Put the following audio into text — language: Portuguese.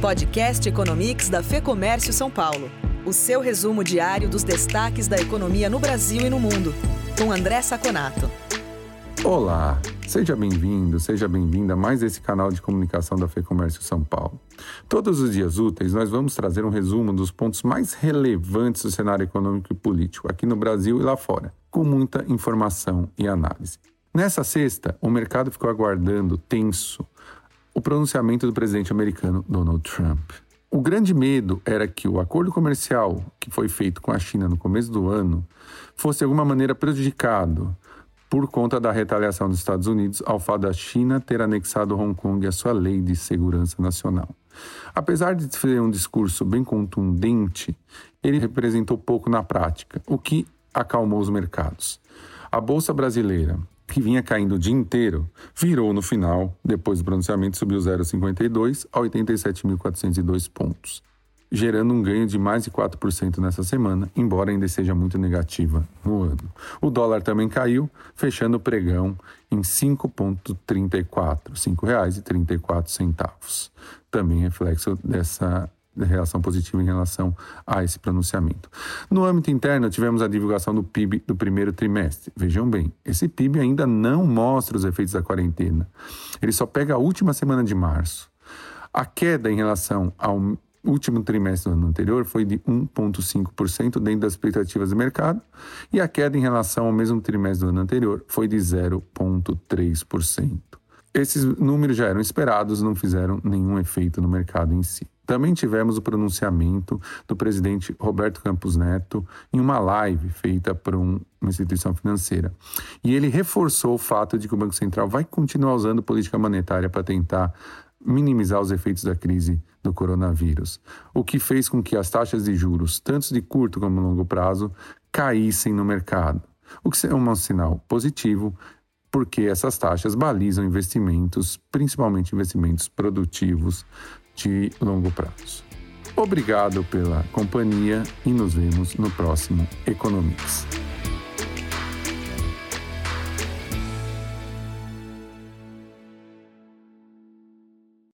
Podcast Economics da Fê Comércio São Paulo. O seu resumo diário dos destaques da economia no Brasil e no mundo. Com André Saconato. Olá, seja bem-vindo, seja bem-vinda a mais esse canal de comunicação da Fê Comércio São Paulo. Todos os dias úteis, nós vamos trazer um resumo dos pontos mais relevantes do cenário econômico e político aqui no Brasil e lá fora, com muita informação e análise. Nessa sexta, o mercado ficou aguardando tenso o pronunciamento do presidente americano Donald Trump. O grande medo era que o acordo comercial que foi feito com a China no começo do ano fosse de alguma maneira prejudicado por conta da retaliação dos Estados Unidos ao fato da China ter anexado Hong Kong à sua lei de segurança nacional. Apesar de ter um discurso bem contundente, ele representou pouco na prática, o que acalmou os mercados. A bolsa brasileira, que vinha caindo o dia inteiro, virou no final, depois do pronunciamento, subiu 0,52 a 87.402 pontos, gerando um ganho de mais de 4% nessa semana, embora ainda seja muito negativa no ano. O dólar também caiu, fechando o pregão em R$ 5,34, R$ 5,34. Também reflexo dessa reação positiva em relação a esse pronunciamento. No âmbito interno, tivemos a divulgação do PIB do primeiro trimestre. Vejam bem, esse PIB ainda não mostra os efeitos da quarentena. Ele só pega a última semana de março. A queda em relação ao último trimestre do ano anterior foi de 1,5% dentro das expectativas do mercado, e a queda em relação ao mesmo trimestre do ano anterior foi de 0,3%. Esses números já eram esperados, não fizeram nenhum efeito no mercado em si. Também tivemos o pronunciamento do presidente Roberto Campos Neto em uma live feita por um, uma instituição financeira. E ele reforçou o fato de que o Banco Central vai continuar usando política monetária para tentar minimizar os efeitos da crise do coronavírus, o que fez com que as taxas de juros, tanto de curto como longo prazo, caíssem no mercado, o que é um sinal positivo porque essas taxas balizam investimentos, principalmente investimentos produtivos de longo prazo. Obrigado pela companhia e nos vemos no próximo Economics.